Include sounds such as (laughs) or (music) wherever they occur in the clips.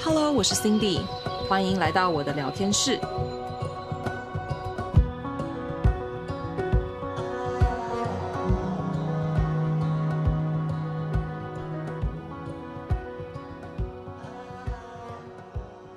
Hello，我是 Cindy，欢迎来到我的聊天室。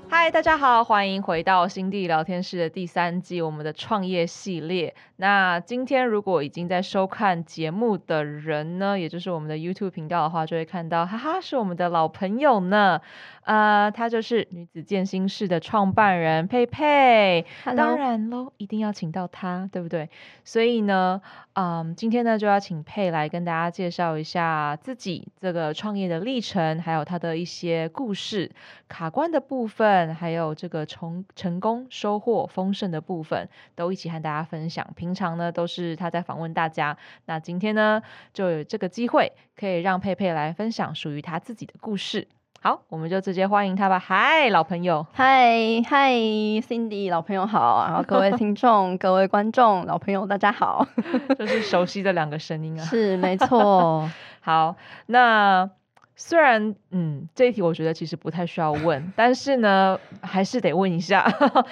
嗨，大家好，欢迎回到 Cindy 聊天室的第三季，我们的创业系列。那今天如果已经在收看节目的人呢，也就是我们的 YouTube 频道的话，就会看到，哈哈，是我们的老朋友呢。呃，她就是女子健心室的创办人佩佩。当然喽，一定要请到她，对不对？所以呢，嗯，今天呢就要请佩来跟大家介绍一下自己这个创业的历程，还有她的一些故事、卡关的部分，还有这个从成功、收获、丰盛的部分，都一起和大家分享。平常呢都是她在访问大家，那今天呢就有这个机会，可以让佩佩来分享属于她自己的故事。好，我们就直接欢迎他吧。嗨，老朋友。嗨嗨，Cindy，老朋友好。然后各位听众、各位观众、老朋友，大家好。(laughs) (laughs) 就是熟悉的两个声音啊。是，没错。(laughs) 好，那虽然嗯，这一题我觉得其实不太需要问，但是呢，还是得问一下。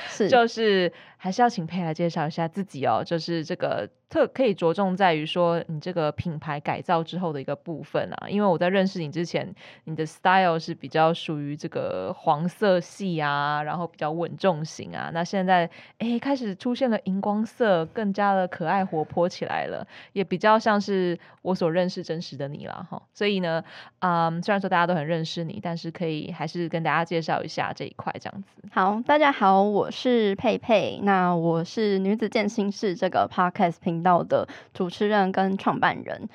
是，就是还是要请佩来介绍一下自己哦。就是这个。特可以着重在于说你这个品牌改造之后的一个部分啊，因为我在认识你之前，你的 style 是比较属于这个黄色系啊，然后比较稳重型啊。那现在哎开始出现了荧光色，更加的可爱活泼起来了，也比较像是我所认识真实的你了哈。所以呢，嗯，虽然说大家都很认识你，但是可以还是跟大家介绍一下这一块这样子。好，大家好，我是佩佩，那我是女子健心室这个 podcast 频道的主持人跟创办人，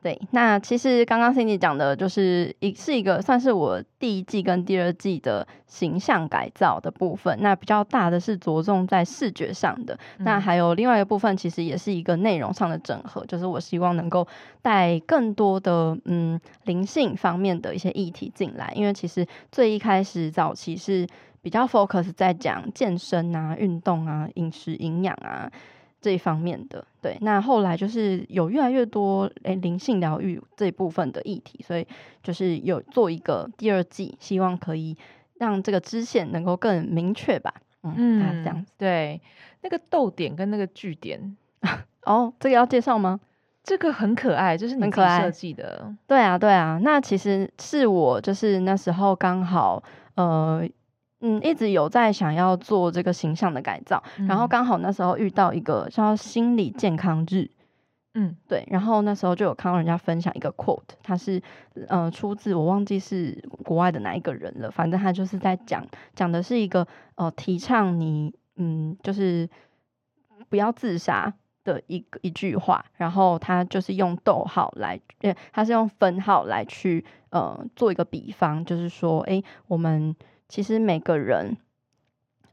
对，那其实刚刚 Cindy 讲的就是一是一个算是我第一季跟第二季的形象改造的部分，那比较大的是着重在视觉上的，嗯、那还有另外一个部分其实也是一个内容上的整合，就是我希望能够带更多的嗯灵性方面的一些议题进来，因为其实最一开始早期是比较 focus 在讲健身啊、运动啊、饮食营养啊。这一方面的，对，那后来就是有越来越多诶灵性疗愈这一部分的议题，所以就是有做一个第二季，希望可以让这个支线能够更明确吧。嗯，嗯这样子。对，那个逗点跟那个句点，(laughs) 哦，这个要介绍吗？这个很可爱，就是你可爱设计的。对啊，对啊，那其实是我就是那时候刚好呃。嗯，一直有在想要做这个形象的改造，嗯、然后刚好那时候遇到一个叫心理健康日，嗯，对，然后那时候就有看到人家分享一个 quote，他是呃出自我忘记是国外的哪一个人了，反正他就是在讲讲的是一个呃提倡你嗯就是不要自杀的一个一句话，然后他就是用逗号来，呃，他是用分号来去呃做一个比方，就是说，哎，我们。其实每个人，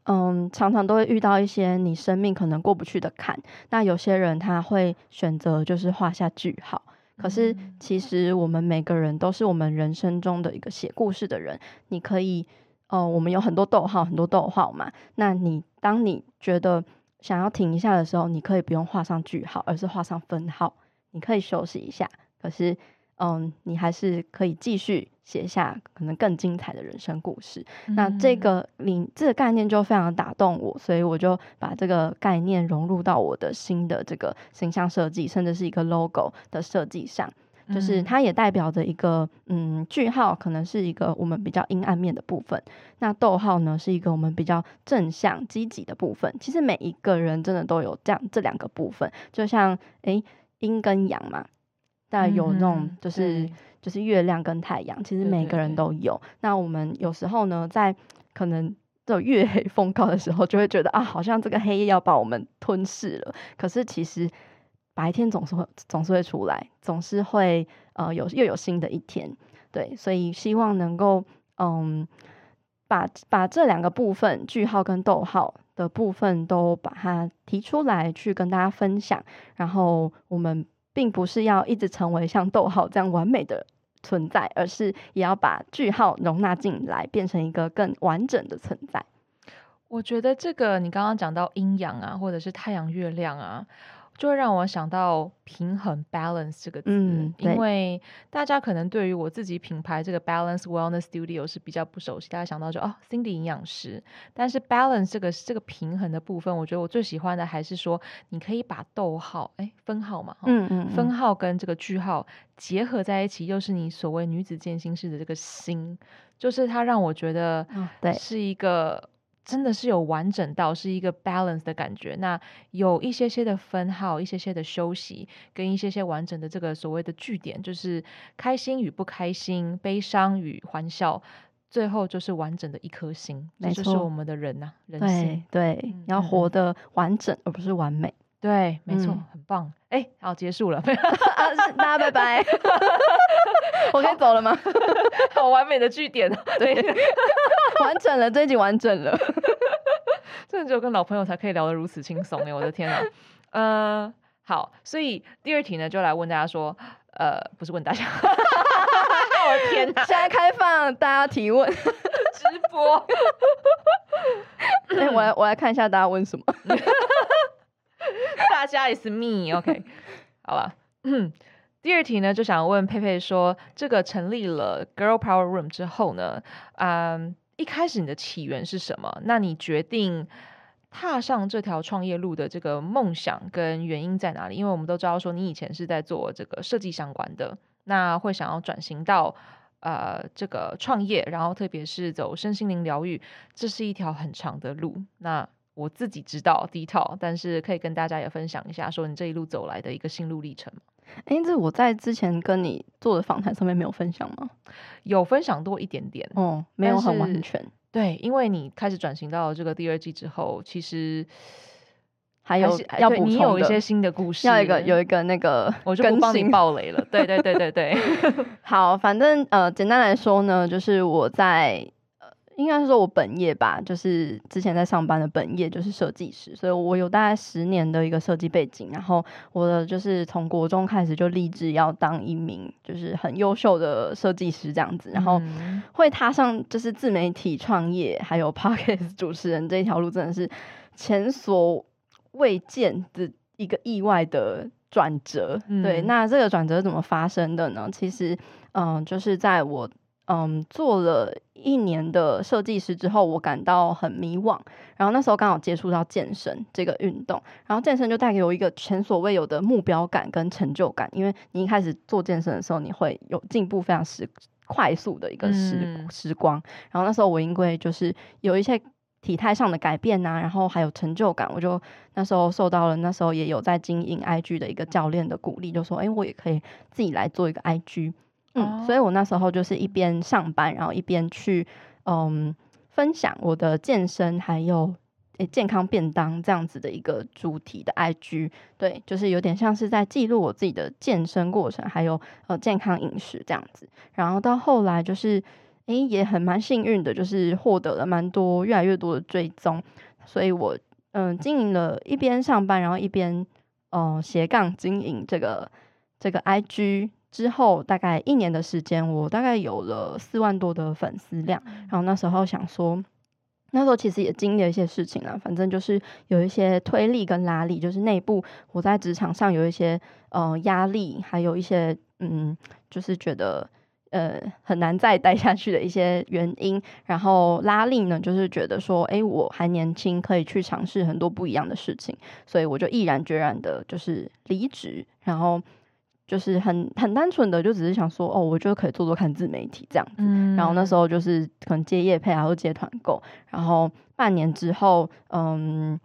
嗯，常常都会遇到一些你生命可能过不去的坎。那有些人他会选择就是画下句号。可是其实我们每个人都是我们人生中的一个写故事的人。你可以，哦、呃，我们有很多逗号，很多逗号嘛。那你当你觉得想要停一下的时候，你可以不用画上句号，而是画上分号。你可以休息一下。可是。嗯，你还是可以继续写下可能更精彩的人生故事。嗯、那这个你这个概念就非常打动我，所以我就把这个概念融入到我的新的这个形象设计，甚至是一个 logo 的设计上。就是它也代表着一个嗯句号，可能是一个我们比较阴暗面的部分。那逗号呢，是一个我们比较正向积极的部分。其实每一个人真的都有这样这两个部分，就像诶阴跟阳嘛。但有那种就是、嗯、就是月亮跟太阳，其实每个人都有。那我们有时候呢，在可能这种月黑风高的时候，就会觉得啊，好像这个黑夜要把我们吞噬了。可是其实白天总是会总是会出来，总是会呃有又有新的一天。对，所以希望能够嗯把把这两个部分句号跟逗号的部分都把它提出来，去跟大家分享。然后我们。并不是要一直成为像逗号这样完美的存在，而是也要把句号容纳进来，变成一个更完整的存在。我觉得这个你刚刚讲到阴阳啊，或者是太阳、月亮啊，就会让我想到平衡 （balance） 这个词，嗯，因为大家可能对于我自己品牌这个 Balance Wellness Studio 是比较不熟悉，大家想到就哦，Cindy 营养师。但是 balance 这个这个平衡的部分，我觉得我最喜欢的还是说，你可以把逗号，哎，分号嘛，嗯嗯，分号跟这个句号结合在一起，又是你所谓女子健心室的这个心，就是它让我觉得，对，是一个。真的是有完整到是一个 balance 的感觉，那有一些些的分号，一些些的休息，跟一些些完整的这个所谓的句点，就是开心与不开心，悲伤与欢笑，最后就是完整的一颗心，这就是我们的人呐、啊，人性，对，对嗯、要活得完整而不是完美，对，没错，嗯、很棒，哎，好，结束了，(laughs) 大家拜拜，(laughs) 我可以走了吗？好，(laughs) 好完美的句点，对。完整了，这一集完整了，(laughs) 真的只有跟老朋友才可以聊得如此轻松哎！我的天啊，呃，好，所以第二题呢，就来问大家说，呃，不是问大家，(laughs) 我的天哪，现在开放大家提问，直播，哎、欸，我来我来看一下大家问什么，大家 is me，OK，okay. (laughs) 好吧，嗯，第二题呢，就想问佩佩说，这个成立了 Girl Power Room 之后呢，嗯。一开始你的起源是什么？那你决定踏上这条创业路的这个梦想跟原因在哪里？因为我们都知道说你以前是在做这个设计相关的，那会想要转型到呃这个创业，然后特别是走身心灵疗愈，这是一条很长的路。那我自己知道第一套，但是可以跟大家也分享一下，说你这一路走来的一个心路历程。哎，这我在之前跟你做的访谈上面没有分享吗？有分享多一点点，哦，没有很完全。对，因为你开始转型到这个第二季之后，其实还有要补充，你有一些新的故事，要一个有一个那个，我就不帮你爆雷了。对对对对对，(laughs) 好，反正呃，简单来说呢，就是我在。应该是说，我本业吧，就是之前在上班的本业就是设计师，所以我有大概十年的一个设计背景。然后我的就是从国中开始就立志要当一名就是很优秀的设计师这样子，然后会踏上就是自媒体创业还有 (laughs) Podcast 主持人这一条路，真的是前所未见的一个意外的转折。嗯、对，那这个转折怎么发生的呢？其实，嗯，就是在我。嗯，做了一年的设计师之后，我感到很迷惘。然后那时候刚好接触到健身这个运动，然后健身就带给我一个前所未有的目标感跟成就感。因为你一开始做健身的时候，你会有进步非常时快速的一个时、嗯、时光。然后那时候我因为就是有一些体态上的改变呐、啊，然后还有成就感，我就那时候受到了那时候也有在经营 IG 的一个教练的鼓励，就说：“哎，我也可以自己来做一个 IG。”嗯，所以我那时候就是一边上班，然后一边去嗯分享我的健身还有诶健康便当这样子的一个主题的 IG，对，就是有点像是在记录我自己的健身过程，还有呃健康饮食这样子。然后到后来就是诶也很蛮幸运的，就是获得了蛮多越来越多的追踪，所以我嗯经营了一边上班，然后一边呃斜杠经营这个这个 IG。之后大概一年的时间，我大概有了四万多的粉丝量。然后那时候想说，那时候其实也经历了一些事情啊，反正就是有一些推力跟拉力，就是内部我在职场上有一些呃压力，还有一些嗯，就是觉得呃很难再待下去的一些原因。然后拉力呢，就是觉得说，哎，我还年轻，可以去尝试很多不一样的事情，所以我就毅然决然的，就是离职，然后。就是很很单纯的，就只是想说，哦，我觉得可以做做看自媒体这样子。嗯、然后那时候就是可能接业配，然后接团购。然后半年之后，嗯，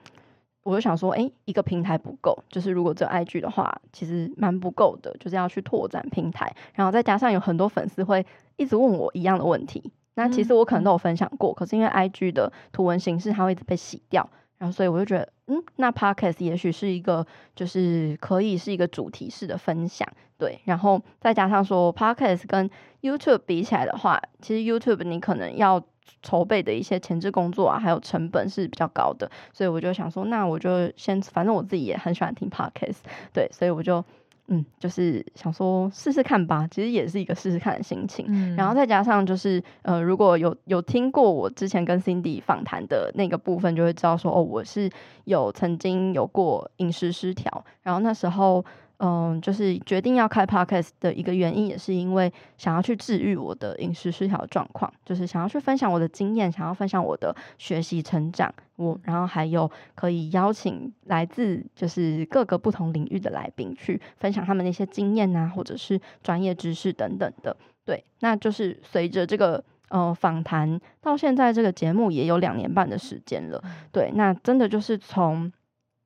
我就想说，哎，一个平台不够，就是如果这 IG 的话，其实蛮不够的，就是要去拓展平台。然后再加上有很多粉丝会一直问我一样的问题，那其实我可能都有分享过，嗯、可是因为 IG 的图文形式它会一直被洗掉。然后，所以我就觉得，嗯，那 Podcast 也许是一个，就是可以是一个主题式的分享，对。然后再加上说，Podcast 跟 YouTube 比起来的话，其实 YouTube 你可能要筹备的一些前置工作啊，还有成本是比较高的。所以我就想说，那我就先，反正我自己也很喜欢听 Podcast，对，所以我就嗯，就是想说试试看吧，其实也是一个试试看的心情。嗯，然后再加上就是呃，如果有有听过我之前跟 Cindy 访谈的那个部分，就会知道说哦，我是有曾经有过饮食失调，然后那时候。嗯，就是决定要开 podcast 的一个原因，也是因为想要去治愈我的饮食失调状况，就是想要去分享我的经验，想要分享我的学习成长，我然后还有可以邀请来自就是各个不同领域的来宾去分享他们的一些经验啊，或者是专业知识等等的。对，那就是随着这个呃访谈到现在，这个节目也有两年半的时间了。对，那真的就是从。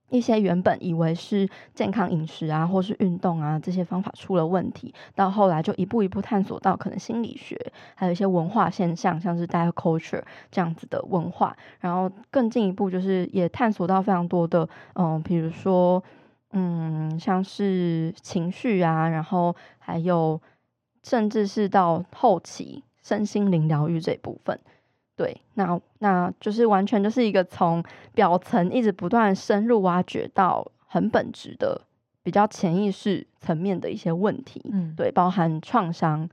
一些原本以为是健康饮食啊，或是运动啊这些方法出了问题，到后来就一步一步探索到可能心理学，还有一些文化现象，像是 diet culture 这样子的文化，然后更进一步就是也探索到非常多的，嗯，比如说，嗯，像是情绪啊，然后还有甚至是到后期身心灵疗愈这一部分。对，那那就是完全就是一个从表层一直不断深入挖掘到很本质的比较潜意识层面的一些问题，嗯，对，包含创伤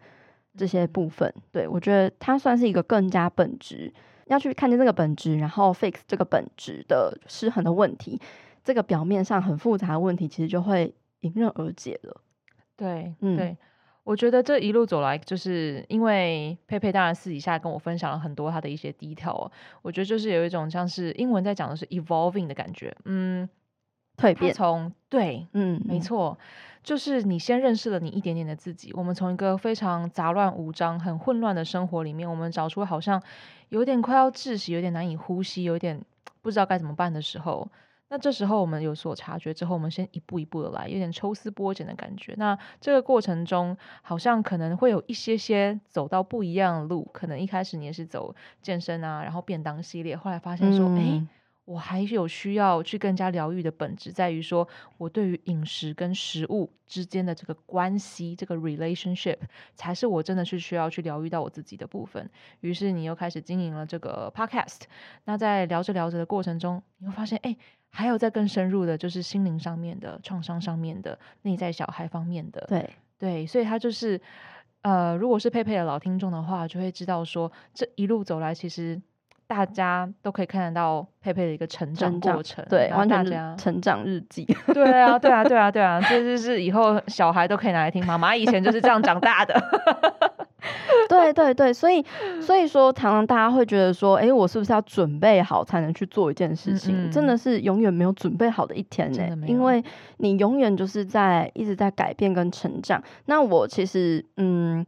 这些部分，对，我觉得它算是一个更加本质，要去看见这个本质，然后 fix 这个本质的失衡的问题，这个表面上很复杂的问题，其实就会迎刃而解了。对，嗯，对。我觉得这一路走来，就是因为佩佩当然私底下跟我分享了很多他的一些 detail，我觉得就是有一种像是英文在讲的是 evolving 的感觉，嗯，蜕变。从对，嗯，没错，就是你先认识了你一点点的自己。我们从一个非常杂乱无章、很混乱的生活里面，我们找出好像有点快要窒息、有点难以呼吸、有点不知道该怎么办的时候。那这时候我们有所察觉之后，我们先一步一步的来，有点抽丝剥茧的感觉。那这个过程中，好像可能会有一些些走到不一样的路。可能一开始你也是走健身啊，然后便当系列，后来发现说，哎、我还有需要去更加疗愈的本质，在于说我对于饮食跟食物之间的这个关系，这个 relationship，才是我真的是需要去疗愈到我自己的部分。于是你又开始经营了这个 podcast。那在聊着聊着的过程中，你会发现，哎。还有在更深入的，就是心灵上面的创伤上面的内在小孩方面的，对对，所以他就是，呃，如果是佩佩的老听众的话，就会知道说，这一路走来，其实大家都可以看得到佩佩的一个成长过程，对，完全家成长日记，对啊，(laughs) 对啊，对啊，对啊，这就是以后小孩都可以拿来听，妈妈以前就是这样长大的。(laughs) 对对对，所以所以说，常常大家会觉得说，哎，我是不是要准备好才能去做一件事情？嗯嗯，真的是永远没有准备好的一天呢，因为你永远就是在一直在改变跟成长。那我其实，嗯，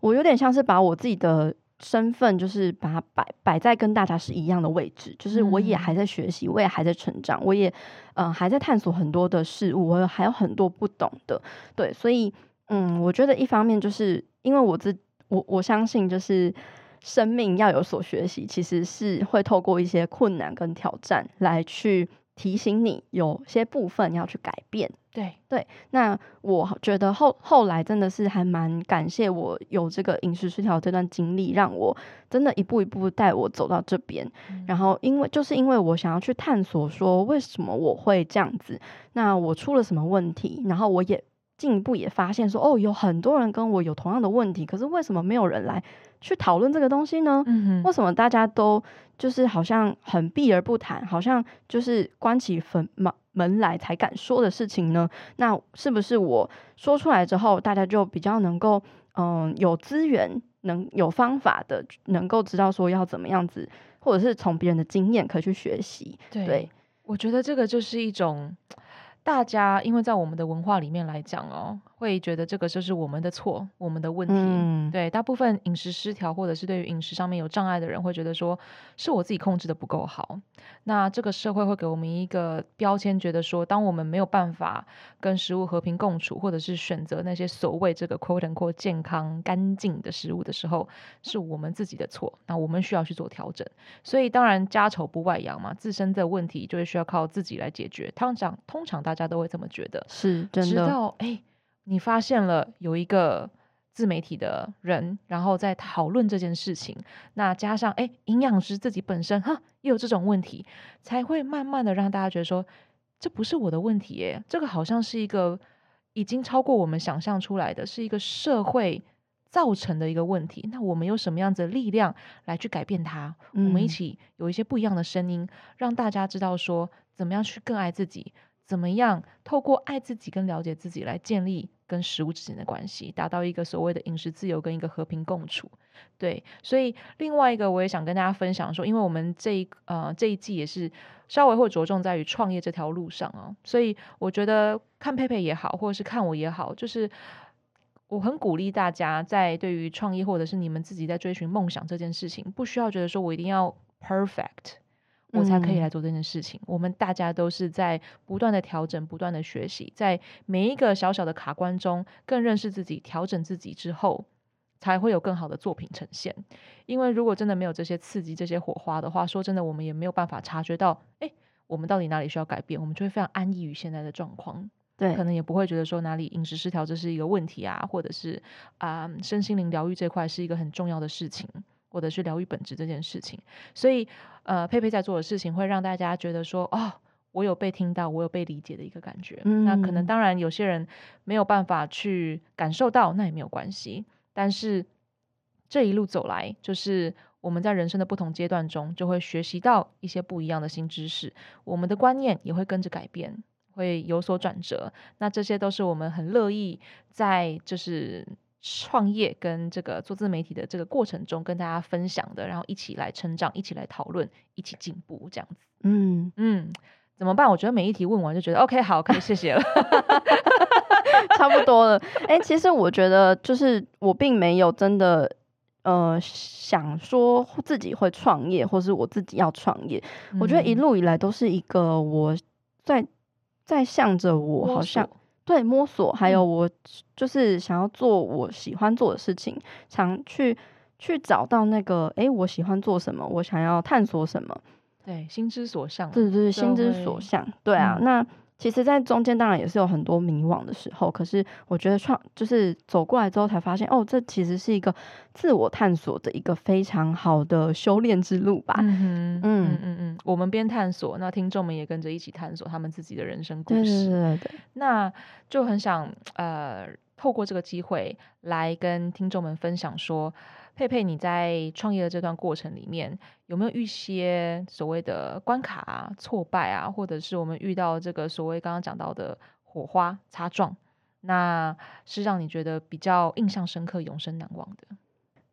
我有点像是把我自己的身份，就是把它摆摆在跟大家是一样的位置，就是我也还在学习，我也还在成长，我也嗯、呃、还在探索很多的事物，我还有很多不懂的。对，所以嗯，我觉得一方面就是因为我自我我相信，就是生命要有所学习，其实是会透过一些困难跟挑战来去提醒你，有些部分要去改变。对对，那我觉得后后来真的是还蛮感谢我有这个饮食失调这段经历，让我真的一步一步带我走到这边。然后因为就是因为我想要去探索说为什么我会这样子，那我出了什么问题，然后我也。进一步也发现说，哦，有很多人跟我有同样的问题，可是为什么没有人来去讨论这个东西呢？嗯，为什么大家都就是好像很避而不谈，好像就是关起门门来才敢说的事情呢？那是不是我说出来之后，大家就比较能够嗯有资源，能有方法的，能够知道说要怎么样子，或者是从别人的经验可以去学习？对，对，我觉得这个就是一种。大家因为在我们的文化里面来讲哦，会觉得这个就是我们的错，我们的问题。嗯、对，大部分饮食失调或者是对于饮食上面有障碍的人，会觉得说是我自己控制的不够好。那这个社会会给我们一个标签，觉得说当我们没有办法跟食物和平共处，或者是选择那些所谓这个 quote unquote 健康干净的食物的时候，是我们自己的错。那我们需要去做调整。所以当然家丑不外扬嘛，自身的问题就会需要靠自己来解决。通常通常大。大家都会这么觉得，是真的。直到哎，你发现了有一个自媒体的人，然后在讨论这件事情，那加上哎，营养师自己本身哈也有这种问题，才会慢慢的让大家觉得说，这不是我的问题耶，这个好像是一个已经超过我们想象出来的，是一个社会造成的一个问题。那我们有什么样子的力量来去改变它？嗯、我们一起有一些不一样的声音，让大家知道说，怎么样去更爱自己，怎么样透过爱自己跟了解自己来建立跟食物之间的关系，达到一个所谓的饮食自由跟一个和平共处。对，所以另外一个我也想跟大家分享说，因为我们这一呃这一季也是稍微会着重在于创业这条路上啊，所以我觉得看佩佩也好，或者是看我也好，就是我很鼓励大家在对于创业或者是你们自己在追寻梦想这件事情，不需要觉得说我一定要 perfect，我才可以来做这件事情。嗯、我们大家都是在不断的调整、不断的学习，在每一个小小的卡关中更认识自己、调整自己之后。才会有更好的作品呈现。因为如果真的没有这些刺激、这些火花的话，说真的，我们也没有办法察觉到，哎，我们到底哪里需要改变，我们就会非常安逸于现在的状况。对，可能也不会觉得说哪里饮食失调这是一个问题啊，或者是啊、呃，身心灵疗愈这块是一个很重要的事情，或者是疗愈本质这件事情。所以，呃，佩佩在做的事情会让大家觉得说，哦，我有被听到，我有被理解的一个感觉。嗯，那可能当然有些人没有办法去感受到，那也没有关系。但是这一路走来，就是我们在人生的不同阶段中，就会学习到一些不一样的新知识，我们的观念也会跟着改变，会有所转折。那这些都是我们很乐意在就是创业跟这个做自媒体的这个过程中跟大家分享的，然后一起来成长，一起来讨论，一起进步，这样子。嗯嗯，怎么办？我觉得每一题问完就觉得 OK，好，可以谢谢了。(laughs) 差不多了，哎、欸，其实我觉得就是我并没有真的呃想说自己会创业，或是我自己要创业。嗯、我觉得一路以来都是一个我在在向着我好像摸对摸索，还有我就是想要做我喜欢做的事情，想去去找到那个哎、欸，我喜欢做什么，我想要探索什么，对，心之所向，对对对，心之所向，对啊，嗯、那。其实，在中间当然也是有很多迷惘的时候，可是我觉得创就是走过来之后才发现，哦，这其实是一个自我探索的一个非常好的修炼之路吧。嗯嗯嗯嗯嗯，我们边探索，那听众们也跟着一起探索他们自己的人生故事。对对对对，那就很想呃，透过这个机会来跟听众们分享说。佩佩，你在创业的这段过程里面，有没有一些所谓的关卡、挫败啊，或者是我们遇到这个所谓刚刚讲到的火花擦撞，那是让你觉得比较印象深刻、永生难忘的？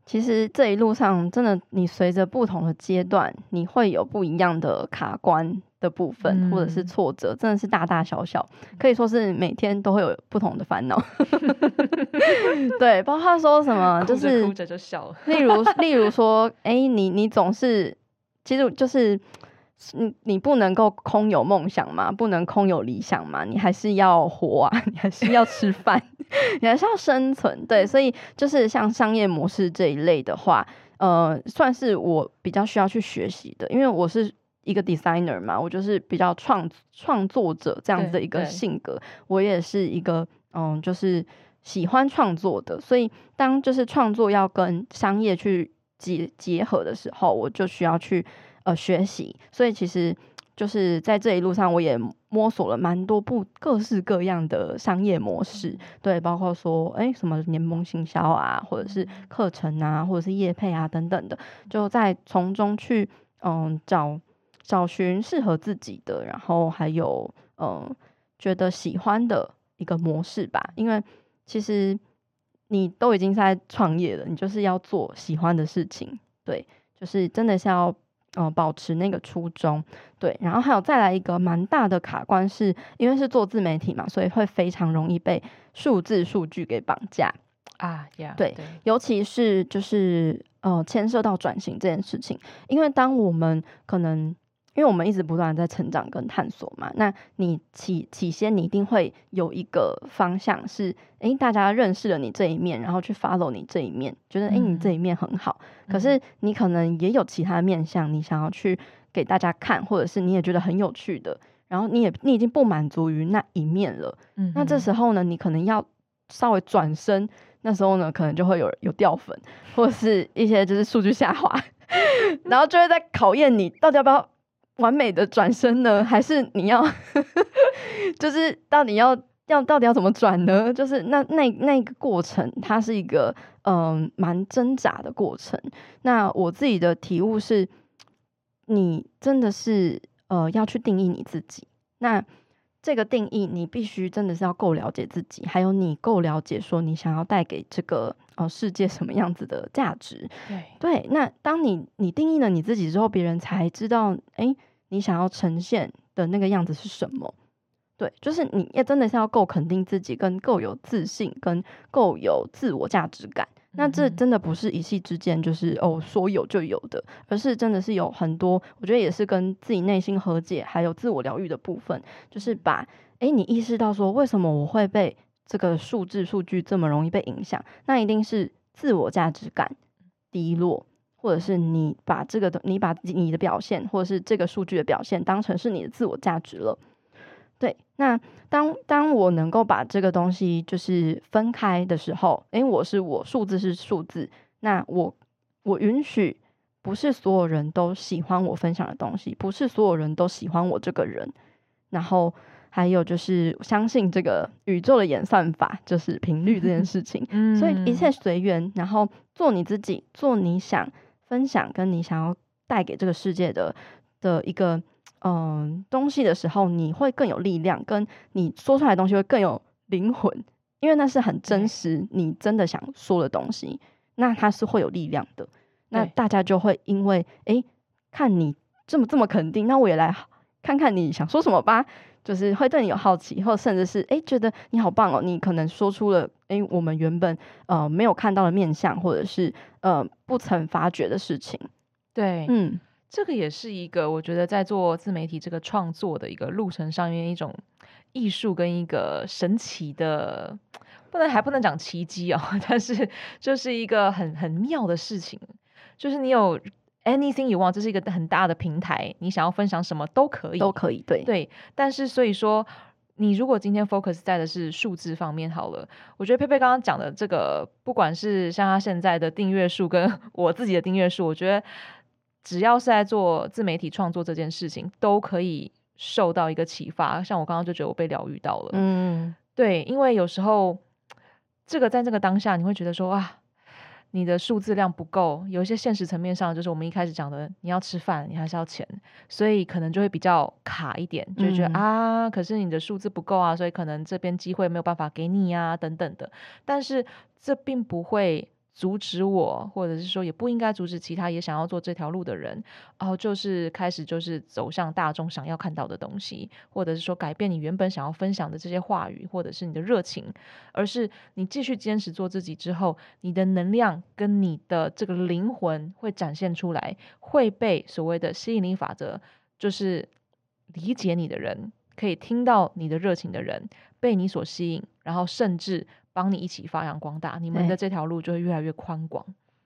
其实这一路上，真的，你随着不同的阶段，你会有不一样的卡关的部分，嗯、或者是挫折，真的是大大小小，可以说是每天都会有不同的烦恼。(laughs) 对，包括说什么，就是哭着就笑了。例如，例如说，哎、欸，你你总是，其实就是。你你不能够空有梦想嘛，不能空有理想嘛，你还是要活啊，(laughs) 你还是要吃饭，(laughs) 你还是要生存，对，所以就是像商业模式这一类的话，呃，算是我比较需要去学习的，因为我是一个 designer 嘛，我就是比较创创作者这样子的一个性格，我也是一个嗯，就是喜欢创作的，所以当就是创作要跟商业去结结合的时候，我就需要去。呃，学习，所以其实就是在这一路上，我也摸索了蛮多不各式各样的商业模式，对，包括说，哎，什么联盟行销啊，或者是课程啊，或者是业配啊等等的，就在从中去，嗯，找找寻适合自己的，然后还有，嗯，觉得喜欢的一个模式吧。因为其实你都已经在创业了，你就是要做喜欢的事情，对，就是真的是要。嗯、呃，保持那个初衷，对，然后还有再来一个蛮大的卡关是，是因为是做自媒体嘛，所以会非常容易被数字数据给绑架啊，yeah, 对，对，尤其是就是呃牵涉到转型这件事情，因为当我们可能。因为我们一直不断在成长跟探索嘛，那你起起先你一定会有一个方向是，诶，大家认识了你这一面，然后去 follow 你这一面，觉得诶，你这一面很好。嗯、可是你可能也有其他面向，你想要去给大家看，或者是你也觉得很有趣的，然后你也你已经不满足于那一面了。嗯，那这时候呢，你可能要稍微转身，那时候呢，可能就会有有掉粉，或者是一些就是数据下滑，(laughs) 然后就会在考验你到底要不要。完美的转身呢？(laughs) 还是你要，(laughs) 就是到底要要到底要怎么转呢？就是那那那个过程，它是一个嗯蛮挣扎的过程。那我自己的体悟是，你真的是呃要去定义你自己。那这个定义，你必须真的是要够了解自己，还有你够了解说你想要带给这个呃世界什么样子的价值。对对，那当你你定义了你自己之后，别人才知道，哎，你想要呈现的那个样子是什么。对，就是你也真的是要够肯定自己，跟够有自信，跟够有自我价值感。那这真的不是一夕之间，就是哦说有就有的，而是真的是有很多，我觉得也是跟自己内心和解，还有自我疗愈的部分，就是把诶你意识到说，为什么我会被这个数字数据这么容易被影响？那一定是自我价值感低落，或者是你把这个的你把你的表现，或者是这个数据的表现当成是你的自我价值了。对，那当当我能够把这个东西就是分开的时候，诶，我是我，数字是数字，那我我允许不是所有人都喜欢我分享的东西，不是所有人都喜欢我这个人，然后还有就是相信这个宇宙的演算法，就是频率这件事情，(laughs) 嗯，所以一切随缘，然后做你自己，做你想分享跟你想要带给这个世界的的一个。嗯，东西的时候你会更有力量，跟你说出来的东西会更有灵魂，因为那是很真实，你真的想说的东西，那它是会有力量的。那大家就会因为哎，看你这么这么肯定，那我也来看看你想说什么吧，就是会对你有好奇，或甚至是哎觉得你好棒哦，你可能说出了哎我们原本呃没有看到的面相，或者是呃不曾发觉的事情。对，嗯。这个也是一个，我觉得在做自媒体这个创作的一个路程上面，一种艺术跟一个神奇的，不能还不能讲奇迹哦，(laughs) 但是就是一个很很妙的事情，就是你有 anything you want，这是一个很大的平台，你想要分享什么都可以，都可以，对对。但是所以说，你如果今天 focus 在的是数字方面好了，我觉得佩佩刚刚讲的这个，不管是像他现在的订阅数跟 (laughs) 我自己的订阅数，我觉得。只要是在做自媒体创作这件事情，都可以受到一个启发。像我刚刚就觉得我被疗愈到了，嗯，对，因为有时候这个在这个当下，你会觉得说啊，你的数字量不够，有一些现实层面上，就是我们一开始讲的，你要吃饭，你还是要钱，所以可能就会比较卡一点，就觉得、嗯、啊，可是你的数字不够啊，所以可能这边机会没有办法给你啊，等等的。但是这并不会。阻止我，或者是说也不应该阻止其他也想要做这条路的人，然后就是开始就是走向大众想要看到的东西，或者是说改变你原本想要分享的这些话语，或者是你的热情，而是你继续坚持做自己之后，你的能量跟你的这个灵魂会展现出来，会被所谓的吸引力法则，就是理解你的人，可以听到你的热情的人，被你所吸引，然后甚至。帮你一起发扬光大，你们的这条路就会越来越宽广。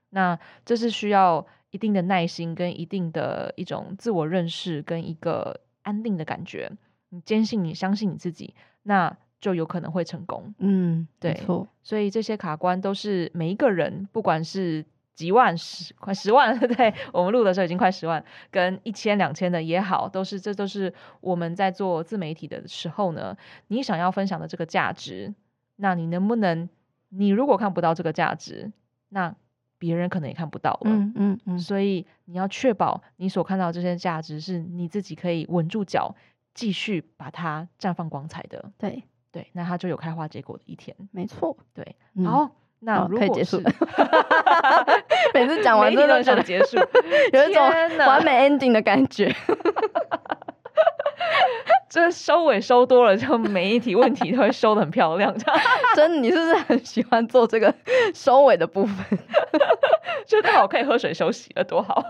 那这是需要一定的耐心，跟一定的一种自我认识，跟一个安定的感觉。你坚信，你相信你自己，那就有可能会成功。嗯，对。错。所以这些卡关都是每一个人，不管是几万、十快十万，(laughs) 对，我们录的时候已经快十万，跟一千、两千的也好，都是这都是我们在做自媒体的时候呢，你想要分享的这个价值。那你能不能？你如果看不到这个价值，那别人可能也看不到了。嗯嗯嗯。所以你要确保你所看到的这些价值是你自己可以稳住脚，继续把它绽放光彩的。对对，那它就有开花结果的一天。没错。对。好，那如果可以结束。(laughs) 每次讲完 (laughs) 都想结束，(laughs) 有一种完美 ending 的感觉。这收尾收多了，就每一题问题都会收的很漂亮。(laughs) 真的，你是不是很喜欢做这个收尾的部分？(laughs) 就刚好可以喝水休息了，多好。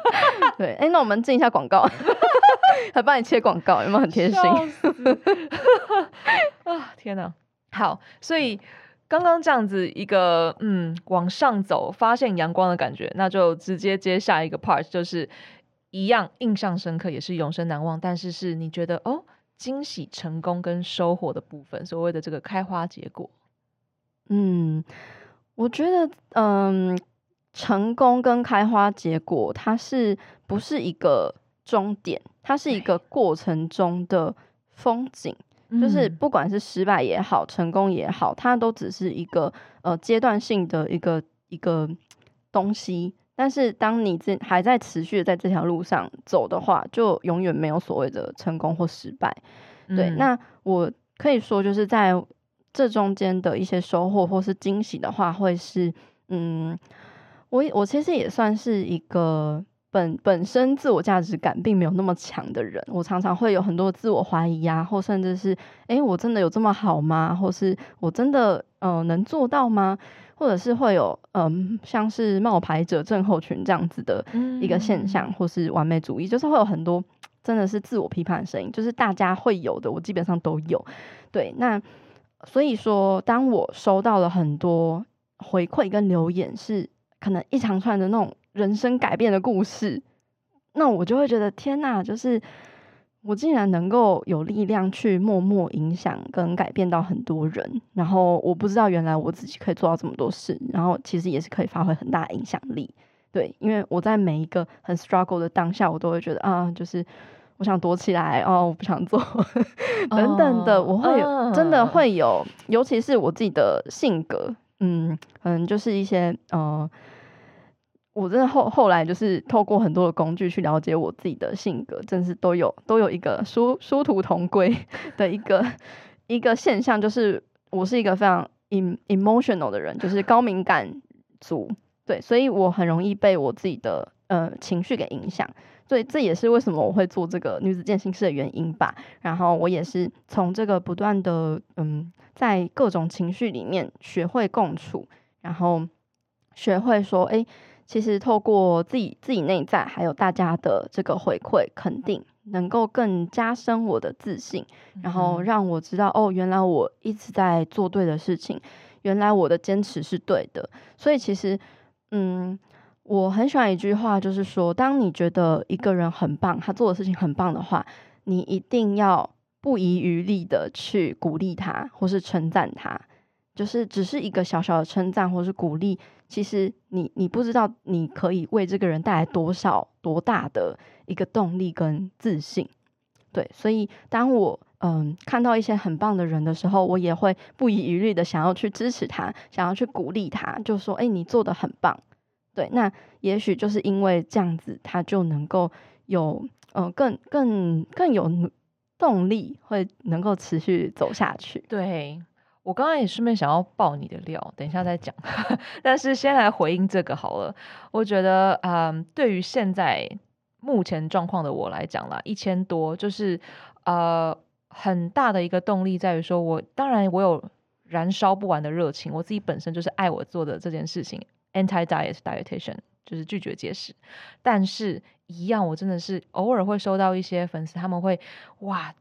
对，哎，那我们进一下广告，(laughs) 还帮你切广告，有没有很贴心？啊，天哪！好，所以刚刚这样子一个嗯往上走，发现阳光的感觉，那就直接接下一个 part，就是一样印象深刻，也是永生难忘，但是是你觉得哦。惊喜、成功跟收获的部分，所谓的这个开花结果，嗯，我觉得，嗯，成功跟开花结果，它是不是一个终点？它是一个过程中的风景。就是不管是失败也好，成功也好，它都只是一个呃阶段性的一个一个东西。但是当你这还在持续的在这条路上走的话，就永远没有所谓的成功或失败。对，嗯、那我可以说，就是在这中间的一些收获或是惊喜的话，会是嗯，我我其实也算是一个。本本身自我价值感并没有那么强的人，我常常会有很多自我怀疑啊，或甚至是，诶，我真的有这么好吗？或是我真的，呃，能做到吗？或者是会有，嗯、呃，像是冒牌者症候群这样子的一个现象，嗯、或是完美主义，就是会有很多真的是自我批判的声音，就是大家会有的，我基本上都有。对，那所以说，当我收到了很多回馈跟留言，是可能一长串的那种。人生改变的故事，那我就会觉得天哪！就是我竟然能够有力量去默默影响跟改变到很多人，然后我不知道原来我自己可以做到这么多事，然后其实也是可以发挥很大影响力。对，因为我在每一个很 struggle 的当下，我都会觉得啊，就是我想躲起来哦，我不想做 (laughs) 等等的，我会有真的会有，尤其是我自己的性格，嗯嗯，就是一些呃。我真的后后来就是透过很多的工具去了解我自己的性格，真是都有都有一个殊殊途同归的一个一个现象，就是我是一个非常 emotional 的人，就是高敏感族，对，所以我很容易被我自己的呃情绪给影响，所以这也是为什么我会做这个女子健心室的原因吧。然后我也是从这个不断的嗯，在各种情绪里面学会共处，然后学会说，哎。其实透过自己自己内在，还有大家的这个回馈肯定，能够更加深我的自信，然后让我知道哦，原来我一直在做对的事情，原来我的坚持是对的。所以其实，嗯，我很喜欢一句话，就是说，当你觉得一个人很棒，他做的事情很棒的话，你一定要不遗余力的去鼓励他，或是称赞他。就是只是一个小小的称赞或是鼓励，其实你你不知道你可以为这个人带来多少多大的一个动力跟自信，对，所以当我嗯看到一些很棒的人的时候，我也会不遗余力的想要去支持他，想要去鼓励他，就说哎，你做的很棒，对，那也许就是因为这样子，他就能够有嗯更更更有动力，会能够持续走下去，对。我刚刚也顺便想要爆你的料，等一下再讲。(laughs) 但是先来回应这个好了。我觉得，嗯，对于现在目前状况的我来讲啦，一千多就是呃很大的一个动力，在于说我当然我有燃烧不完的热情，我自己本身就是爱我做的这件事情，anti diet dietitian 就是拒绝节食。但是，一样我真的是偶尔会收到一些粉丝，他们会哇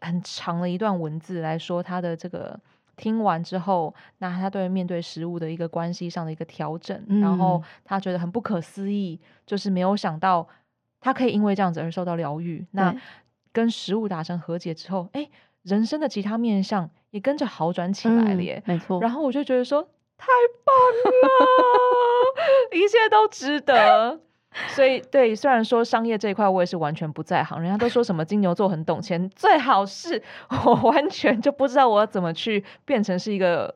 很长的一段文字来说他的这个。听完之后，那他对面对食物的一个关系上的一个调整，嗯、然后他觉得很不可思议，就是没有想到他可以因为这样子而受到疗愈。那跟食物达成和解之后，哎，人生的其他面相也跟着好转起来了耶。嗯、没错。然后我就觉得说，太棒了，(laughs) 一切都值得。所以，对，虽然说商业这一块我也是完全不在行，人家都说什么金牛座很懂钱，最好是我完全就不知道我要怎么去变成是一个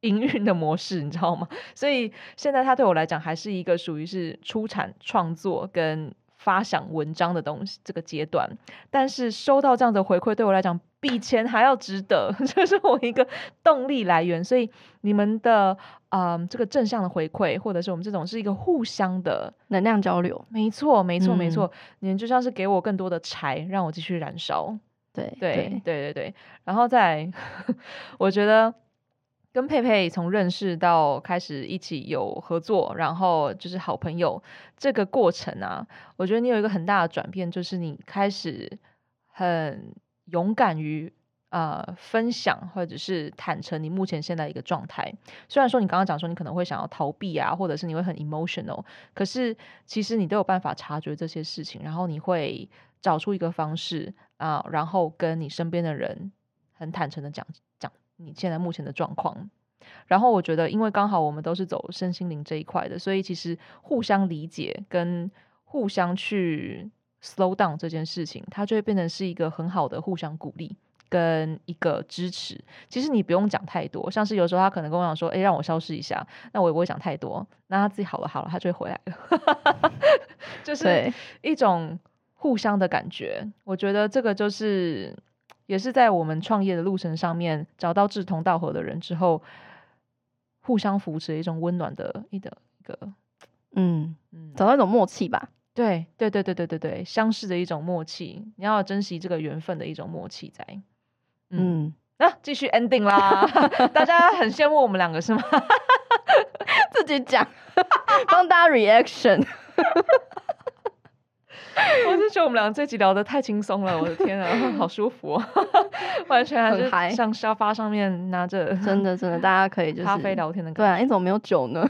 营运的模式，你知道吗？所以现在它对我来讲还是一个属于是出产创作跟。发想文章的东西这个阶段，但是收到这样的回馈对我来讲比钱还要值得，(laughs) 这是我一个动力来源。所以你们的嗯、呃、这个正向的回馈，或者是我们这种是一个互相的能量交流，没错没错没错，你们就像是给我更多的柴，让我继续燃烧。对对对对对，然后再 (laughs) 我觉得。跟佩佩从认识到开始一起有合作，然后就是好朋友这个过程啊，我觉得你有一个很大的转变，就是你开始很勇敢于呃分享或者是坦诚你目前现在一个状态。虽然说你刚刚讲说你可能会想要逃避啊，或者是你会很 emotional，可是其实你都有办法察觉这些事情，然后你会找出一个方式啊，然后跟你身边的人很坦诚的讲讲。你现在目前的状况，然后我觉得，因为刚好我们都是走身心灵这一块的，所以其实互相理解跟互相去 slow down 这件事情，它就会变成是一个很好的互相鼓励跟一个支持。其实你不用讲太多，像是有时候他可能跟我讲说：“哎，让我消失一下。”那我也不会讲太多，那他自己好了好了，他就会回来了。(laughs) 就是一种互相的感觉。我觉得这个就是也是在我们创业的路程上面找到志同道合的人之后，互相扶持一种温暖的一的一个，嗯嗯，找到一种默契吧。对对对对对对对，相识的一种默契，你要珍惜这个缘分的一种默契在。嗯，那、嗯啊、继续 ending 啦，(laughs) 大家很羡慕我们两个是吗？(laughs) 自己讲，帮大家 reaction。(laughs) 我就觉得我们俩这集聊的太轻松了，我的天啊，(laughs) 好舒服哦，(laughs) 完全还是像沙发上面拿着，真的真的，大家可以就是咖啡聊天的感觉。对啊，你怎么没有酒呢？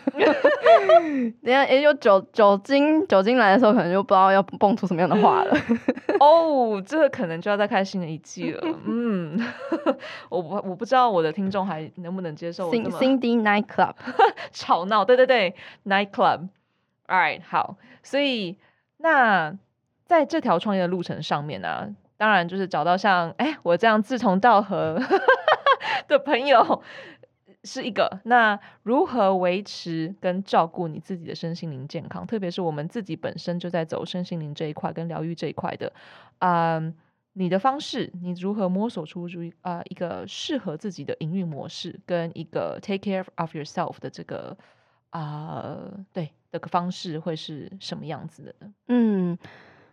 等下也有酒酒精酒精来的时候，可能就不知道要蹦出什么样的话了。哦，这个可能就要再开新的一季了。嗯，我不我不知道我的听众还能不能接受我 Cindy Night Club 吵闹，对对对，Night Club。All right，好，所以那。在这条创业的路程上面呢、当然就是找到像哎我这样志同道合 (laughs) 的朋友是一个。那如何维持跟照顾你自己的身心灵健康？特别是我们自己本身就在走身心灵这一块跟疗愈这一块的，啊、你的方式，你如何摸索出如啊、一个适合自己的营运模式，跟一个 take care of yourself 的这个啊、对这个方式会是什么样子的呢？嗯。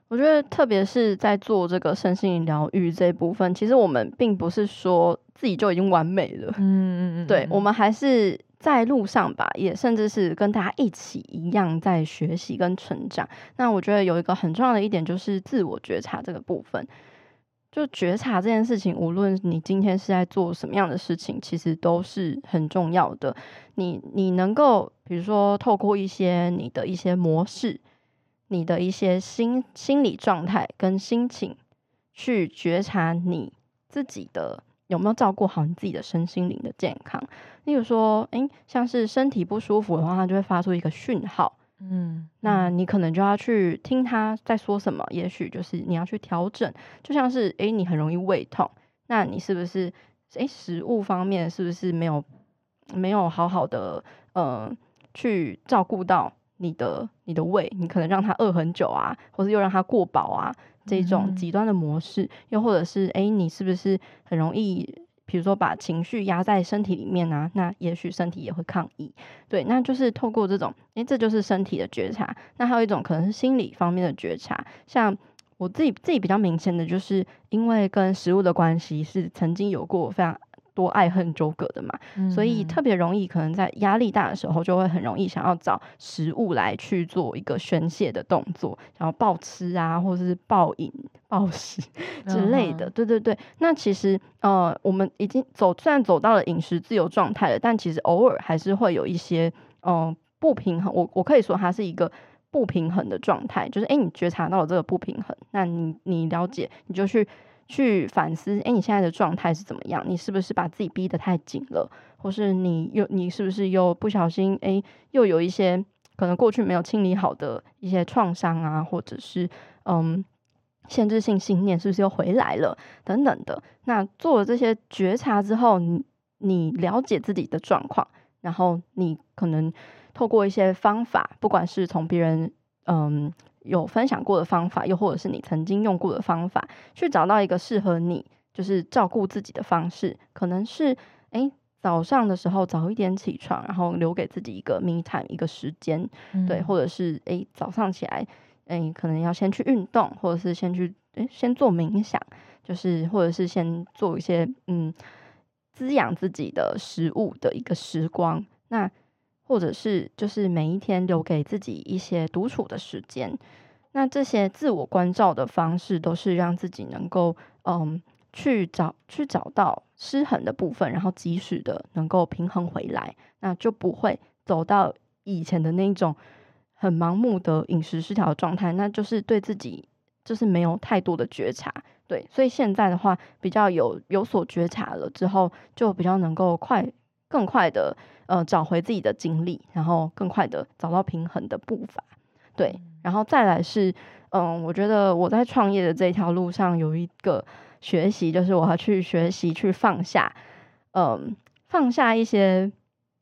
我觉得，特别是在做这个身心疗愈这一部分，其实我们并不是说自己就已经完美了。嗯嗯 (laughs) 嗯，对，我们还是在路上吧，也甚至是跟大家一起一样在学习跟成长。那我觉得有一个很重要的一点，就是自我觉察这个部分。就觉察这件事情，无论你今天是在做什么样的事情，其实都是很重要的。你你能够，比如说，透过一些你的一些模式。你的一些心心理状态跟心情，去觉察你自己的有没有照顾好你自己的身心灵的健康。例如说，诶，像是身体不舒服的话，它就会发出一个讯号，嗯，那你可能就要去听他在说什么。也许就是你要去调整，就像是诶，你很容易胃痛，那你是不是诶，食物方面是不是没有没有好好的呃去照顾到？你的你的胃，你可能让他饿很久啊，或者又让他过饱啊，这种极端的模式，嗯、又或者是诶，你是不是很容易，比如说把情绪压在身体里面啊？那也许身体也会抗议。对，那就是透过这种，诶，这就是身体的觉察。那还有一种可能是心理方面的觉察，像我自己自己比较明显的，就是因为跟食物的关系是曾经有过非常。多爱恨纠葛的嘛，嗯、所以特别容易，可能在压力大的时候，就会很容易想要找食物来去做一个宣泄的动作，然后暴吃啊，或者是暴饮暴食之类的。嗯、对对对，那其实呃，我们已经走，虽然走到了饮食自由状态了，但其实偶尔还是会有一些嗯、呃、不平衡。我我可以说它是一个不平衡的状态，就是诶，你觉察到了这个不平衡，那你你了解，你就去。去反思，哎，你现在的状态是怎么样？你是不是把自己逼得太紧了？或是你又你是不是又不小心，哎，又有一些可能过去没有清理好的一些创伤啊，或者是嗯，限制性信念是不是又回来了？等等的。那做了这些觉察之后，你你了解自己的状况，然后你可能透过一些方法，不管是从别人嗯。有分享过的方法，又或者是你曾经用过的方法，去找到一个适合你，就是照顾自己的方式。可能是，诶，早上的时候早一点起床，然后留给自己一个 me time 一个时间，嗯、对，或者是，诶，早上起来，诶，可能要先去运动，或者是先去，诶，先做冥想，就是，或者是先做一些，嗯，滋养自己的食物的一个时光。那或者是就是每一天留给自己一些独处的时间，那这些自我关照的方式都是让自己能够嗯去找去找到失衡的部分，然后及时的能够平衡回来，那就不会走到以前的那一种很盲目的饮食失调状态，那就是对自己就是没有太多的觉察，对，所以现在的话比较有有所觉察了之后，就比较能够快更快的。呃，找回自己的精力，然后更快的找到平衡的步伐，对，然后再来是，嗯，我觉得我在创业的这条路上有一个学习，就是我要去学习去放下，嗯，放下一些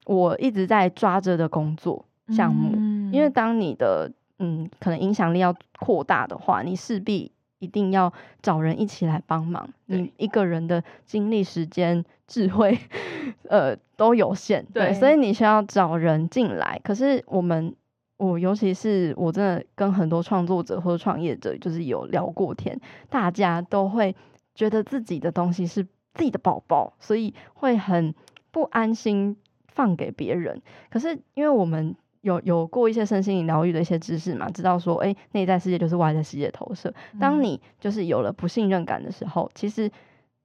我一直在抓着的工作项目，嗯、因为当你的嗯可能影响力要扩大的话，你势必一定要找人一起来帮忙。你一个人的精力、时间、智慧，呃，都有限，对，对，所以你需要找人进来。可是我们。我尤其是我真的跟很多创作者或者创业者，就是有聊过天，大家都会觉得自己的东西是自己的宝宝，所以会很不安心放给别人。可是因为我们有有过一些身心灵疗愈的一些知识嘛，知道说，诶，内在世界就是外在世界投射。当你就是有了不信任感的时候，其实。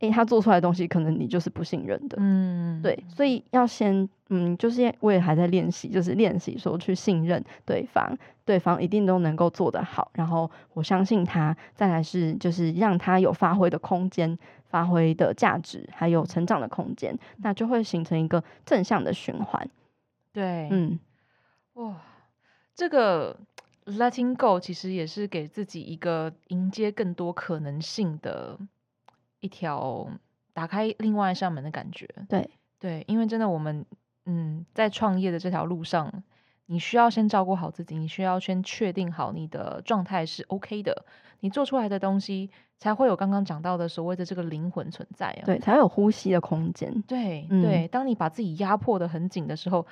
哎、欸，他做出来的东西，可能你就是不信任的。嗯，对，所以要先，嗯，就是我也还在练习，就是练习说去信任对方，对方一定都能够做得好。然后我相信他，再来是就是让他有发挥的空间，发挥的价值，还有成长的空间，那就会形成一个正向的循环。对，嗯，哇，这个 letting go 其实也是给自己一个迎接更多可能性的。一条打开另外一扇门的感觉，对对，因为真的我们嗯在创业的这条路上，你需要先照顾好自己，你需要先确定好你的状态是 OK 的，你做出来的东西才会有刚刚讲到的所谓的这个灵魂存在啊，对，才有呼吸的空间。对、嗯、对，当你把自己压迫的很紧的时候，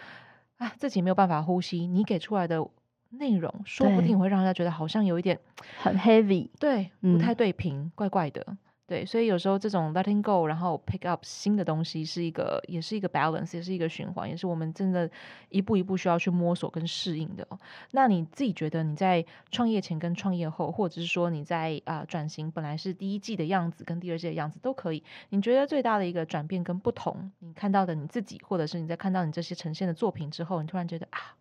啊，自己没有办法呼吸，你给出来的内容说不定会让人家觉得好像有一点很 heavy，对，不太对平，嗯、怪怪的。对，所以有时候这种 letting go，然后 pick up 新的东西，是一个，也是一个 balance，也是一个循环，也是我们真的一步一步需要去摸索跟适应的。那你自己觉得你在创业前跟创业后，或者是说你在啊、转型，本来是第一季的样子跟第二季的样子都可以，你觉得最大的一个转变跟不同，你看到的你自己，或者是你在看到你这些呈现的作品之后，你突然觉得啊，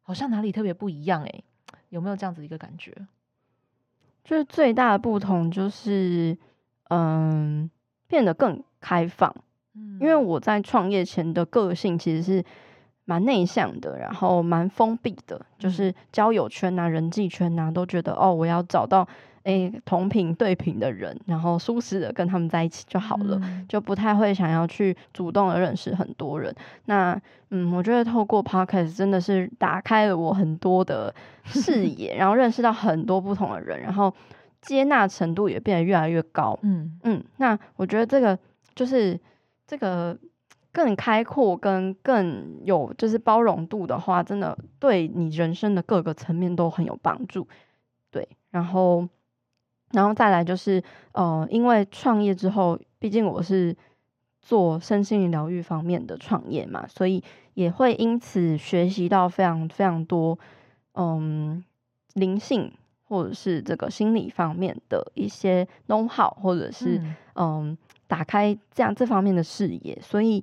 好像哪里特别不一样诶，有没有这样子一个感觉？就是最大的不同就是。变得更开放。嗯，因为我在创业前的个性其实是蛮内向的，然后蛮封闭的，就是交友圈啊、人际圈啊，都觉得哦，我要找到诶同频对频的人，然后舒适的跟他们在一起就好了，嗯，就不太会想要去主动的认识很多人。那嗯，我觉得透过 Podcast 真的是打开了我很多的视野，然后认识到很多不同的人，然后。接纳程度也变得越来越高，嗯嗯，那我觉得这个就是这个更开阔跟更有就是包容度的话，真的对你人生的各个层面都很有帮助，对，然后然后再来就是呃，因为创业之后，毕竟我是做身心灵疗愈方面的创业嘛，所以也会因此学习到非常非常多，嗯，灵性。或者是这个心理方面的一些 know-how，或者是嗯，嗯，打开这样这方面的视野，所以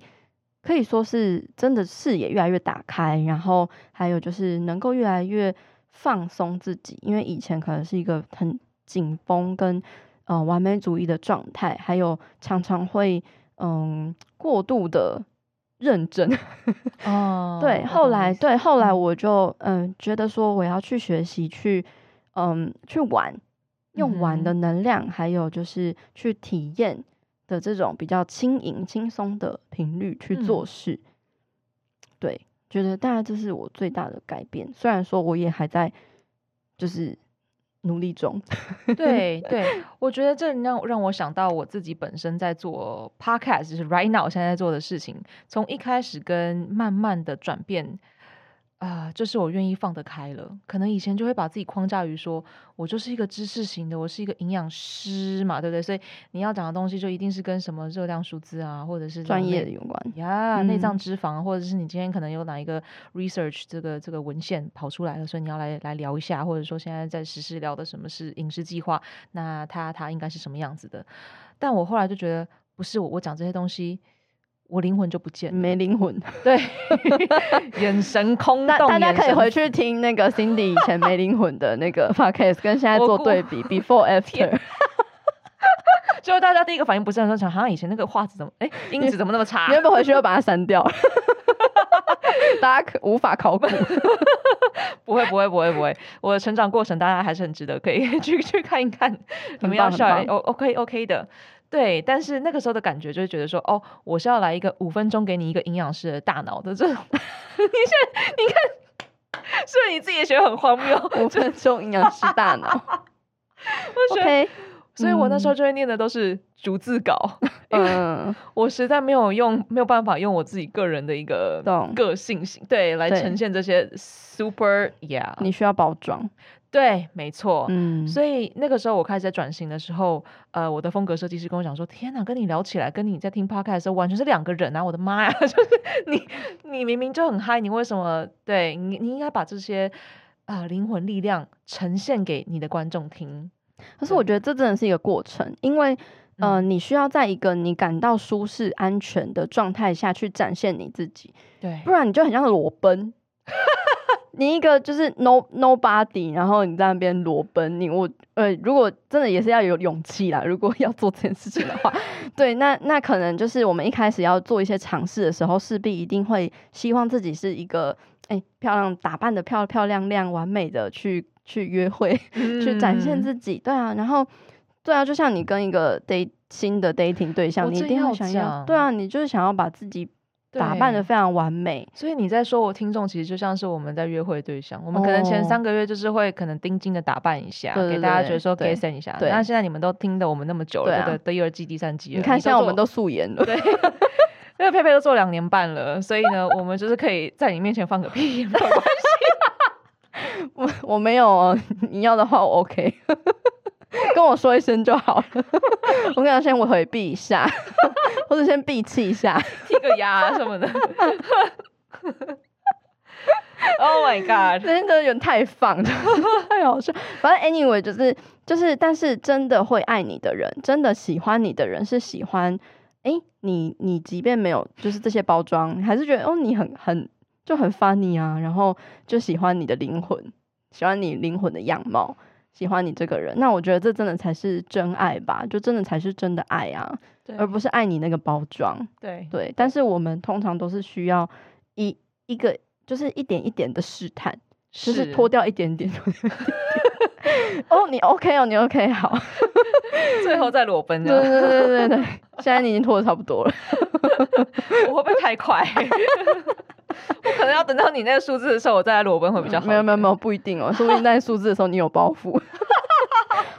可以说是真的视野越来越打开，然后还有就是能够越来越放松自己，因为以前可能是一个很紧绷跟呃完美主义的状态，还有常常会嗯过度的认真哦，(laughs) 对，后来对后来我就嗯觉得说我要去学习去。嗯，去玩，用玩的能量，嗯、还有就是去体验的这种比较轻盈、轻松的频率去做事。嗯、对，觉得大概这是我最大的改变。虽然说我也还在，就是努力中。对 (laughs) 对，我觉得这让让我想到我自己本身在做 podcast，就是 right now 现在在做的事情，从一开始跟慢慢的转变。啊、呃，就是我愿意放得开了。可能以前就会把自己框架于说，我就是一个知识型的，我是一个营养师嘛，对不对？所以你要讲的东西就一定是跟什么热量数字啊，或者是专业的有关呀，内脏脂肪，或者是你今天可能有哪一个 research 这个这个文献跑出来了，所以你要来来聊一下，或者说现在在实施聊的什么是饮食计划，那它它应该是什么样子的？但我后来就觉得，不是我我讲这些东西。我灵魂就不见了，没灵魂，(laughs) 对，眼神空洞。大家可以回去听那个 Cindy 以前没灵魂的那个 (laughs) podcast，跟现在做对比，(laughs) before after。就大家第一个反应不是很说，好像以前那个画质怎么，哎、欸，音质怎么那么差？你要不回去要把它删掉？大家可无法考古。不会不会不会不会，我的成长过程大家还是很值得可以去去看一看。你们要笑，O OK OK 的。对，但是那个时候的感觉就是觉得说，哦，我是要来一个五分钟给你一个营养师的大脑的这种。你现在你看，是不是你自己也觉得很荒谬？五分钟营养师大脑。(laughs) OK，所以我那时候就会念的都是逐字稿，(laughs) 嗯，我实在没有用，没有办法用我自己个人的一个个性型，对，来呈现这些 super yeah，你需要包装。对，没错，嗯，所以那个时候我开始在转型的时候，呃，我的风格设计师跟我讲说：“天哪，跟你聊起来，跟你在听 podcast 的时候完全是两个人啊！我的妈呀，(laughs) 就是你，你明明就很嗨，你为什么？对你，你应该把这些啊、呃、灵魂力量呈现给你的观众听。可是我觉得这真的是一个过程，因为呃，你需要在一个你感到舒适、安全的状态下去展现你自己，对，不然你就很像裸奔。” (laughs) (laughs) 你一个就是 no nobody，然后你在那边裸奔，你我呃，如果真的也是要有勇气啦，(laughs) 如果要做这件事情的话，对，那那可能就是我们一开始要做一些尝试的时候，势必一定会希望自己是一个哎、欸、漂亮打扮的漂漂亮亮、完美的去去约会，嗯、(laughs) 去展现自己，对啊，然后对啊，就像你跟一个 date 新的 dating 对象，你一定要想要，对啊，你就是想要把自己。打扮的非常完美，所以你在说我听众其实就像是我们在约会对象，我们可能前三个月就是会可能盯紧的打扮一下，给大家觉得说可以 send 一下。那现在你们都听的我们那么久了，这个第二季、第三季了，你看现在我们都素颜了，对，(laughs) 因为佩佩都做两年半了，所以呢，我们就是可以在你面前放个屁没有关系。(laughs) 我我没有哦，你要的话我 OK。(laughs) 跟我说一声就好了，(laughs) 我跟他先回避一下，(laughs) 或者先闭气一下，剔个牙什么的。Oh my god，真的有点太放了，太好笑。反正 anyway 就是就是，但是真的会爱你的人，真的喜欢你的人是喜欢。哎、欸，你你即便没有就是这些包装，还是觉得哦你很很就很 funny 啊，然后就喜欢你的灵魂，喜欢你灵魂的样貌。喜欢你这个人，那我觉得这真的才是真爱吧，就真的才是真的爱啊，而不是爱你那个包装。对对，但是我们通常都是需要一一个，就是一点一点的试探，是就是脱掉一点点。(laughs) 哦，你 OK 哦，你 OK 好，(laughs) 最后再裸奔。对对对对对，(laughs) 现在你已经脱的差不多了，我会不会太快？(laughs) 我可能要等到你那个数字的时候，我再来裸奔会比较好。没有没有没有，不一定哦，说不定在数字的时候你有包袱。(laughs)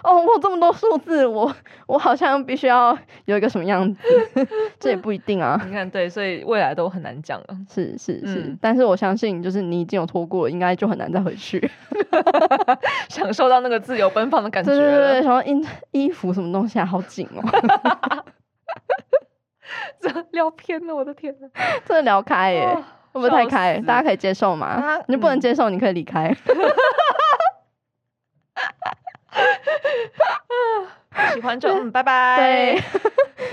哦，我有这么多数字，我我好像必须要有一个什么样子，(laughs) 这也不一定啊。你看，对，所以未来都很难讲了。是是是，嗯、但是我相信，就是你已经有拖过了，应该就很难再回去，享受到那个自由奔放的感觉。对对对，什么衣衣服什么东西啊，好紧哦。这聊偏了，我的天呐，真的聊开耶。哦会不会太开？大家可以接受吗？啊、你不能接受，你可以离开。喜欢就嗯，拜拜。对，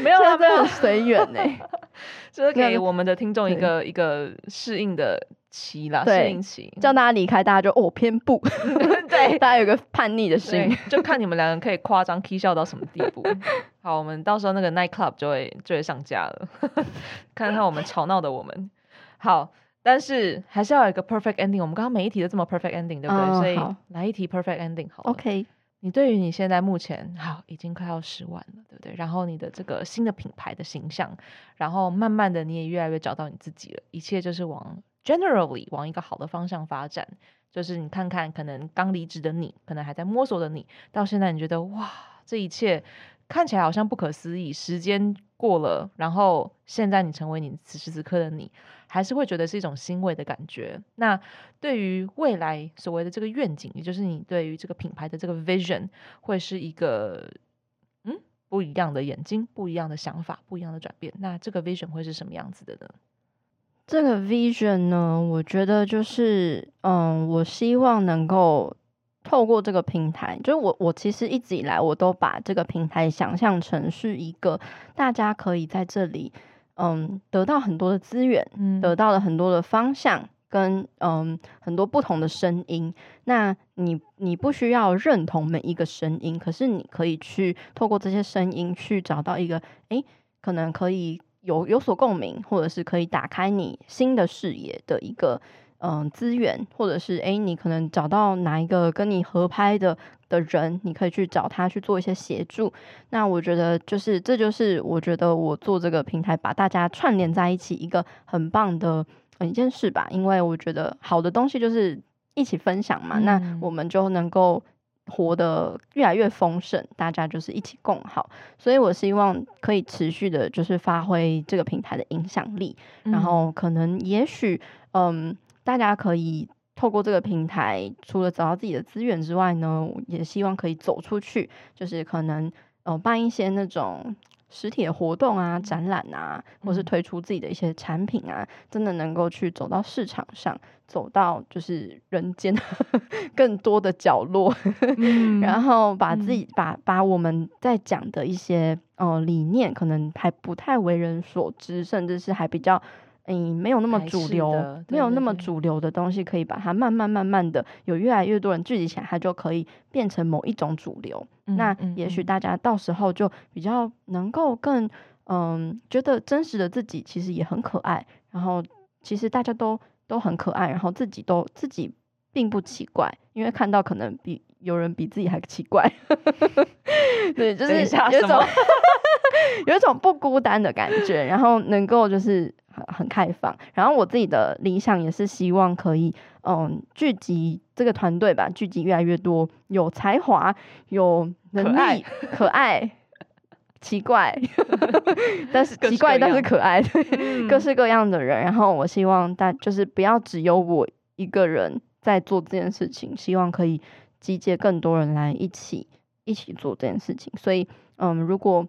没有了，没有很随缘呢。(laughs) 就是给我们的听众一个一个适应的期啦，适对应期。叫大家离开，大家就哦偏不。(laughs) 对，大家有个叛逆的心，就看你们两个可以夸张 k 笑到什么地步。好，我们到时候那个 night club 就会就会上架了，(laughs) 看看我们吵闹的我们。好，但是还是要有一个 perfect ending。我们刚刚每一题都这么 perfect ending，对不对？哦、所以来一题 perfect ending 好了。OK，你对于你现在目前好已经快要十万了，对不对？然后你的这个新的品牌的形象，然后慢慢的你也越来越找到你自己了，一切就是往 generally 往一个好的方向发展。就是你看看，可能刚离职的你，可能还在摸索的你，到现在你觉得哇，这一切看起来好像不可思议。时间过了，然后现在你成为你此时此刻的你。还是会觉得是一种欣慰的感觉。那对于未来所谓的这个愿景，也就是你对于这个品牌的这个 vision，会是一个嗯不一样的眼睛、不一样的想法、不一样的转变。那这个 vision 会是什么样子的呢？这个 vision 呢，我觉得就是嗯，我希望能够透过这个平台，就是我我其实一直以来我都把这个平台想象成是一个大家可以在这里。嗯，得到很多的资源，嗯，得到了很多的方向，跟嗯很多不同的声音。那你你不需要认同每一个声音，可是你可以去透过这些声音去找到一个，诶，可能可以有有所共鸣，或者是可以打开你新的视野的一个嗯资源，或者是诶，你可能找到哪一个跟你合拍的的人，你可以去找他去做一些协助。那我觉得就是这就是我觉得我做这个平台把大家串联在一起一个很棒的一件事吧，因为我觉得好的东西就是一起分享嘛，嗯、那我们就能够。活得越来越丰盛，大家就是一起共好，所以我希望可以持续的，就是发挥这个平台的影响力，嗯、然后可能也许，嗯，大家可以透过这个平台，除了找到自己的资源之外呢，也希望可以走出去，就是可能，呃，办一些那种。实体的活动啊、展览啊，或是推出自己的一些产品啊，嗯、真的能够去走到市场上，走到就是人间 (laughs) 更多的角落，(laughs) 嗯、然后把自己、嗯、把把我们在讲的一些呃理念，可能还不太为人所知，甚至是还比较。嗯，没有那么主流，没有那么主流的东西，可以把它慢慢慢慢的有越来越多人聚集起来，它就可以变成某一种主流。嗯、那也许大家到时候就比较能够更嗯，觉得真实的自己其实也很可爱。然后其实大家都都很可爱，然后自己都自己并不奇怪，因为看到可能比有人比自己还奇怪。对，就是有一种 (laughs) 有一种不孤单的感觉，然后能够就是。很开放，然后我自己的理想也是希望可以，嗯，聚集这个团队吧，聚集越来越多有才华、有能力、可爱、奇怪，(laughs) 但是奇怪但是可爱，(laughs) 各式各样的人。然后我希望大就是不要只有我一个人在做这件事情，希望可以集结更多人来一起一起做这件事情。所以，嗯，如果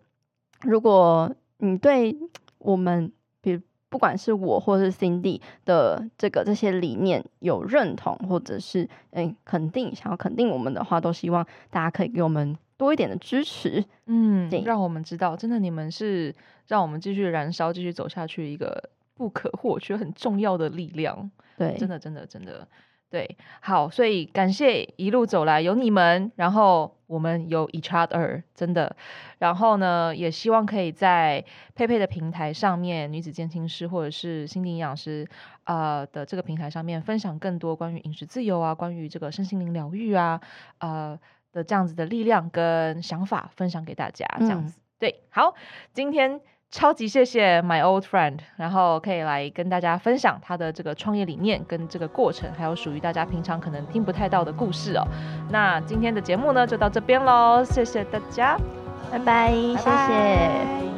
如果你对我们，比如不管是我或是 Cindy 的这个这些理念有认同，或者是诶肯定想要肯定我们的话，都希望大家可以给我们多一点的支持，嗯，让我们知道，真的你们是让我们继续燃烧、继续走下去一个不可或缺、很重要的力量。对，真的，真的，真的。对，好，所以感谢一路走来有你们，然后我们有 each other，真的，然后呢，也希望可以在佩佩的平台上面，女子健心师或者是心理营养师呃的这个平台上面，分享更多关于饮食自由啊，关于这个身心灵疗愈啊，呃的这样子的力量跟想法分享给大家，这样子，嗯、对，好，今天。超级谢谢 my old friend，然后可以来跟大家分享他的这个创业理念跟这个过程，还有属于大家平常可能听不太到的故事哦。那今天的节目呢，就到这边喽，谢谢大家，拜拜，谢谢。